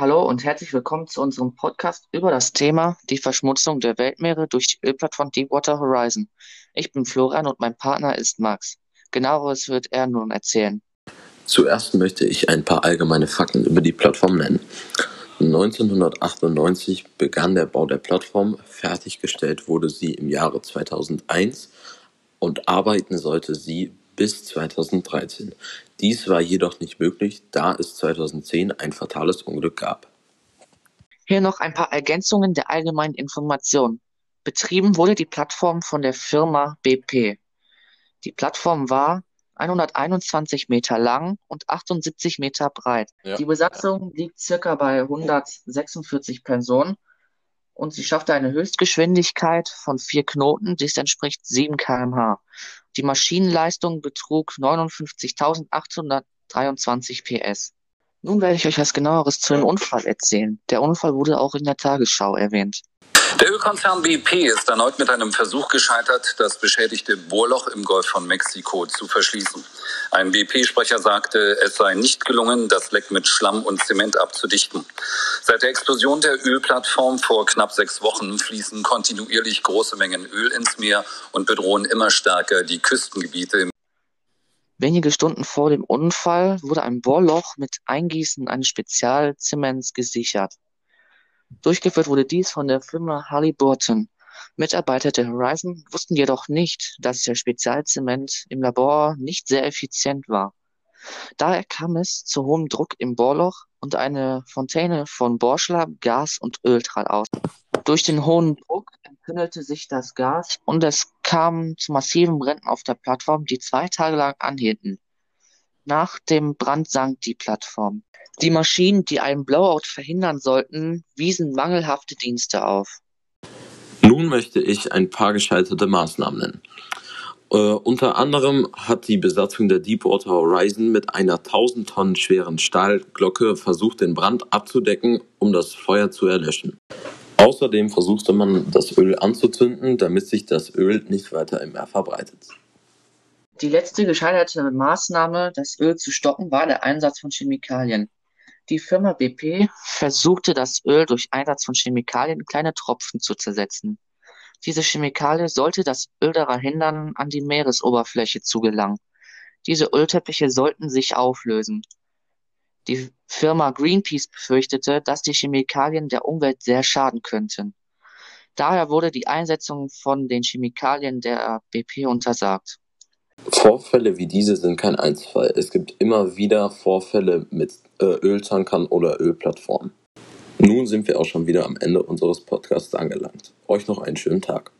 Hallo und herzlich willkommen zu unserem Podcast über das Thema die Verschmutzung der Weltmeere durch die Ölplattform Deepwater Horizon. Ich bin Florian und mein Partner ist Max. Genaueres wird er nun erzählen. Zuerst möchte ich ein paar allgemeine Fakten über die Plattform nennen. 1998 begann der Bau der Plattform, fertiggestellt wurde sie im Jahre 2001 und arbeiten sollte sie bis 2013. Dies war jedoch nicht möglich, da es 2010 ein fatales Unglück gab. Hier noch ein paar Ergänzungen der allgemeinen Information. Betrieben wurde die Plattform von der Firma BP. Die Plattform war 121 Meter lang und 78 Meter breit. Ja. Die Besatzung liegt circa bei 146 Personen und sie schaffte eine Höchstgeschwindigkeit von vier Knoten, dies entspricht 7 km/h. Die Maschinenleistung betrug 59.823 PS. Nun werde ich euch was genaueres zu dem Unfall erzählen. Der Unfall wurde auch in der Tagesschau erwähnt. Der Ölkonzern BP ist erneut mit einem Versuch gescheitert, das beschädigte Bohrloch im Golf von Mexiko zu verschließen. Ein BP-Sprecher sagte, es sei nicht gelungen, das Leck mit Schlamm und Zement abzudichten. Seit der Explosion der Ölplattform vor knapp sechs Wochen fließen kontinuierlich große Mengen Öl ins Meer und bedrohen immer stärker die Küstengebiete. Wenige Stunden vor dem Unfall wurde ein Bohrloch mit Eingießen eines Spezialzements gesichert. Durchgeführt wurde dies von der Firma Halliburton. Mitarbeiter der Horizon wussten jedoch nicht, dass der Spezialzement im Labor nicht sehr effizient war. Daher kam es zu hohem Druck im Bohrloch und eine Fontäne von Bohrschlamm, Gas und Öl trat aus. Durch den hohen Druck entzündete sich das Gas und es kam zu massiven Bränden auf der Plattform, die zwei Tage lang anhielten. Nach dem Brand sank die Plattform. Die Maschinen, die einen Blowout verhindern sollten, wiesen mangelhafte Dienste auf. Nun möchte ich ein paar gescheiterte Maßnahmen nennen. Äh, unter anderem hat die Besatzung der Deepwater Horizon mit einer 1000 Tonnen schweren Stahlglocke versucht, den Brand abzudecken, um das Feuer zu erlöschen. Außerdem versuchte man, das Öl anzuzünden, damit sich das Öl nicht weiter im Meer verbreitet. Die letzte gescheiterte Maßnahme, das Öl zu stoppen, war der Einsatz von Chemikalien. Die Firma BP versuchte das Öl durch Einsatz von Chemikalien in kleine Tropfen zu zersetzen. Diese Chemikalie sollte das Öl daran hindern, an die Meeresoberfläche zu gelangen. Diese Ölteppiche sollten sich auflösen. Die Firma Greenpeace befürchtete, dass die Chemikalien der Umwelt sehr schaden könnten. Daher wurde die Einsetzung von den Chemikalien der BP untersagt. Vorfälle wie diese sind kein Einzelfall. Es gibt immer wieder Vorfälle mit äh, Öltankern oder Ölplattformen. Nun sind wir auch schon wieder am Ende unseres Podcasts angelangt. Euch noch einen schönen Tag.